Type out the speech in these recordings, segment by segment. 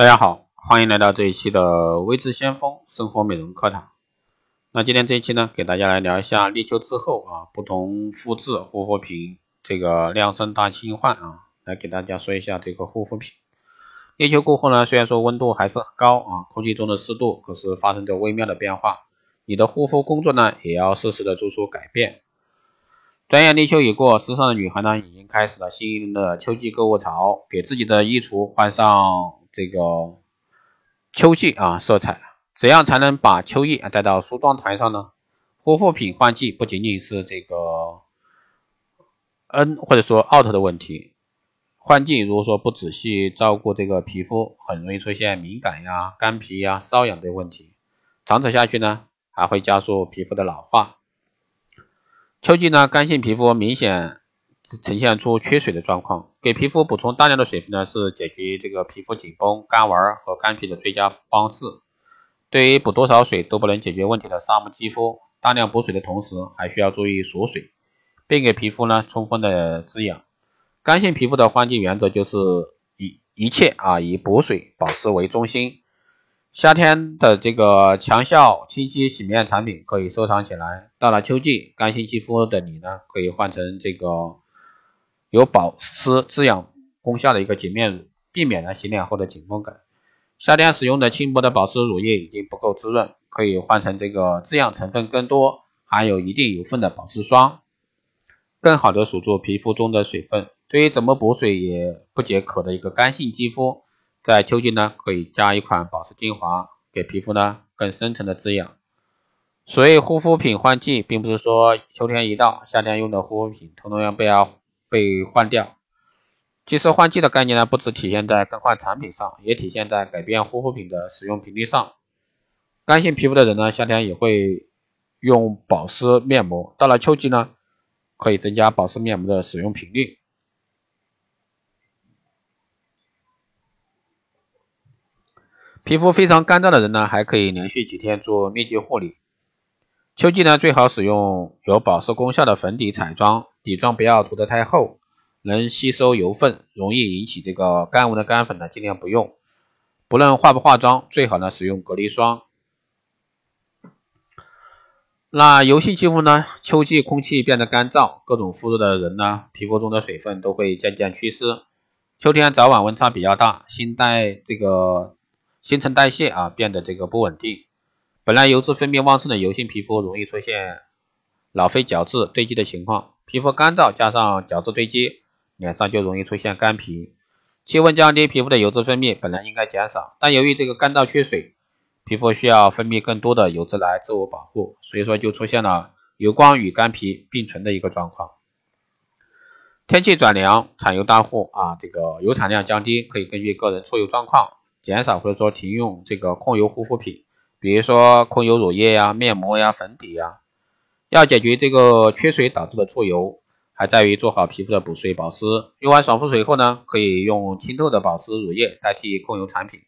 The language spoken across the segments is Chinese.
大家好，欢迎来到这一期的微智先锋生活美容课堂。那今天这一期呢，给大家来聊一下立秋之后啊，不同肤质护肤品这个量身大新换啊，来给大家说一下这个护肤品。立秋过后呢，虽然说温度还是很高啊，空气中的湿度可是发生着微妙的变化，你的护肤工作呢，也要适时的做出改变。转眼立秋已过，时尚的女孩呢，已经开始了新一轮的秋季购物潮，给自己的衣橱换上这个秋季啊色彩。怎样才能把秋意带到梳妆台上呢？护肤品换季不仅仅是这个 N 或者说 out 的问题，换季如果说不仔细照顾这个皮肤，很容易出现敏感呀、干皮呀、瘙痒的问题，长此下去呢，还会加速皮肤的老化。秋季呢，干性皮肤明显呈现出缺水的状况，给皮肤补充大量的水分呢，是解决这个皮肤紧绷、干纹和干皮的最佳方式。对于补多少水都不能解决问题的沙漠肌肤，大量补水的同时，还需要注意锁水，并给皮肤呢充分的滋养。干性皮肤的换季原则就是以一切啊以补水保湿为中心。夏天的这个强效清晰洗面产品可以收藏起来。到了秋季，干性肌肤的你呢，可以换成这个有保湿滋养功效的一个洁面乳，避免了洗脸后的紧绷感。夏天使用的轻薄的保湿乳液已经不够滋润，可以换成这个滋养成分更多、含有一定油分的保湿霜，更好的锁住皮肤中的水分。对于怎么补水也不解渴的一个干性肌肤。在秋季呢，可以加一款保湿精华，给皮肤呢更深层的滋养。所以护肤品换季，并不是说秋天一到，夏天用的护肤品统统要被要被换掉。其实换季的概念呢，不只体现在更换产品上，也体现在改变护肤品的使用频率上。干性皮肤的人呢，夏天也会用保湿面膜，到了秋季呢，可以增加保湿面膜的使用频率。皮肤非常干燥的人呢，还可以连续几天做密集护理。秋季呢，最好使用有保湿功效的粉底彩妆，底妆不要涂得太厚，能吸收油分，容易引起这个干纹的干粉呢，尽量不用。不论化不化妆，最好呢使用隔离霜。那油性肌肤呢，秋季空气变得干燥，各种肤质的人呢，皮肤中的水分都会渐渐缺失。秋天早晚温差比较大，新带这个。新陈代谢啊变得这个不稳定，本来油脂分泌旺盛的油性皮肤容易出现老废角质堆积的情况，皮肤干燥加上角质堆积，脸上就容易出现干皮。气温降低，皮肤的油脂分泌本来应该减少，但由于这个干燥缺水，皮肤需要分泌更多的油脂来自我保护，所以说就出现了油光与干皮并存的一个状况。天气转凉，产油大户啊，这个油产量降低，可以根据个人出油状况。减少或者说停用这个控油护肤品，比如说控油乳液呀、面膜呀、粉底呀。要解决这个缺水导致的出油，还在于做好皮肤的补水保湿。用完爽肤水后呢，可以用清透的保湿乳液代替控油产品。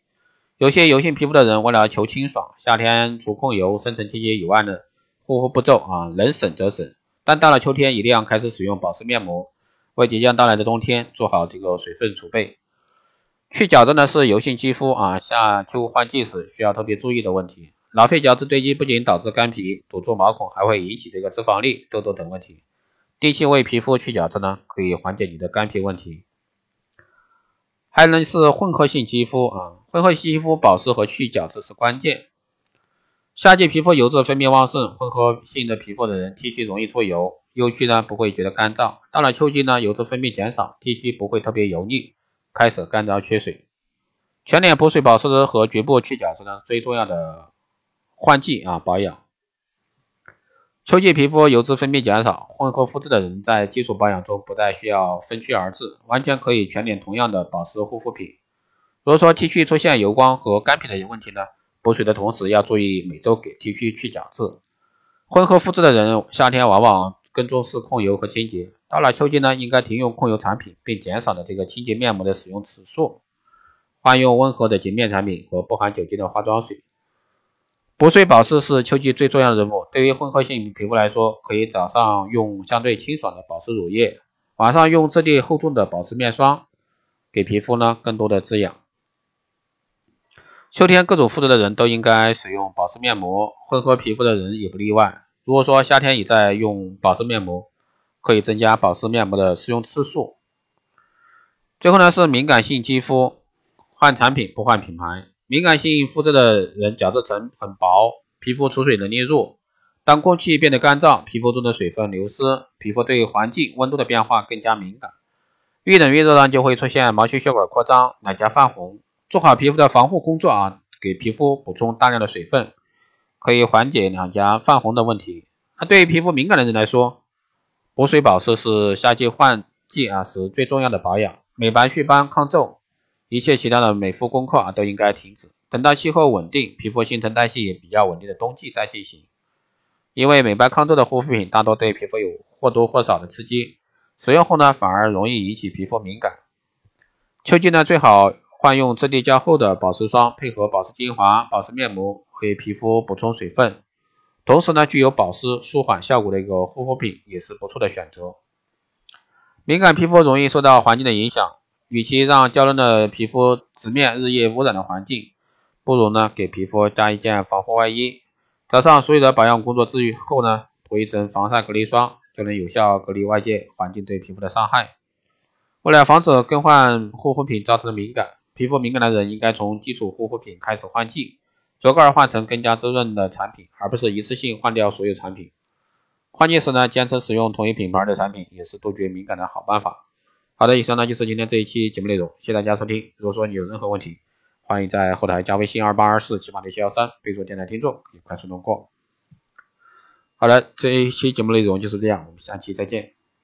有些油性皮肤的人为了求清爽，夏天除控油、深层清洁以外呢，护肤步骤啊能省则省。但到了秋天，一定要开始使用保湿面膜，为即将到来的冬天做好这个水分储备。去角质呢是油性肌肤啊夏秋换季时需要特别注意的问题。老废角质堆积不仅导致干皮、堵住毛孔，还会引起这个脂肪粒、痘痘等问题。定期为皮肤去角质呢，可以缓解你的干皮问题。还能是混合性肌肤啊，混合性肌肤保湿和去角质是关键。夏季皮肤油脂分泌旺盛，混合性的皮肤的人 T 区容易出油，油区呢不会觉得干燥。到了秋季呢，油脂分泌减少，T 区不会特别油腻。开始干燥缺水，全脸补水保湿和局部去角质呢是最重要的换季啊保养。秋季皮肤油脂分泌减少，混合肤质的人在基础保养中不再需要分区而治，完全可以全脸同样的保湿护肤品。如果说 T 区出现油光和干皮的问题呢，补水的同时要注意每周给 T 区去角质。混合肤质的人夏天往往更重视控油和清洁。到了秋季呢，应该停用控油产品，并减少了这个清洁面膜的使用次数，换用温和的洁面产品和不含酒精的化妆水。补水保湿是秋季最重要的任务。对于混合性皮肤来说，可以早上用相对清爽的保湿乳液，晚上用质地厚重的保湿面霜，给皮肤呢更多的滋养。秋天各种肤质的人都应该使用保湿面膜，混合皮肤的人也不例外。如果说夏天也在用保湿面膜，可以增加保湿面膜的使用次数。最后呢是敏感性肌肤，换产品不换品牌。敏感性肤质的人角质层很薄，皮肤储水能力弱。当空气变得干燥，皮肤中的水分流失，皮肤对环境温度的变化更加敏感。越冷越热呢，就会出现毛细血管扩张、脸颊泛红。做好皮肤的防护工作啊，给皮肤补充大量的水分，可以缓解两颊泛红的问题。那对于皮肤敏感的人来说，补水保湿是夏季换季啊时最重要的保养。美白祛斑抗皱，一切其他的美肤功课啊都应该停止，等到气候稳定、皮肤新陈代谢也比较稳定的冬季再进行。因为美白抗皱的护肤品大多对皮肤有或多或少的刺激，使用后呢反而容易引起皮肤敏感。秋季呢最好。换用质地较厚的保湿霜，配合保湿精华、保湿面膜，给皮肤补充水分，同时呢具有保湿舒缓效果的一个护肤品也是不错的选择。敏感皮肤容易受到环境的影响，与其让娇嫩的皮肤直面日夜污染的环境，不如呢给皮肤加一件防护外衣。早上所有的保养工作之后呢，涂一层防晒隔离霜，就能有效隔离外界环境对皮肤的伤害。为了防止更换护肤品造成的敏感，皮肤敏感的人应该从基础护肤品开始换季，逐个换成更加滋润的产品，而不是一次性换掉所有产品。换季时呢，坚持使用同一品牌的产品，也是杜绝敏感的好办法。好的，以上呢就是今天这一期节目内容，谢谢大家收听。如果说你有任何问题，欢迎在后台加微信二八二四七八六七幺三，备注电台听众，可以快速通过。好了，这一期节目内容就是这样，我们下期再见。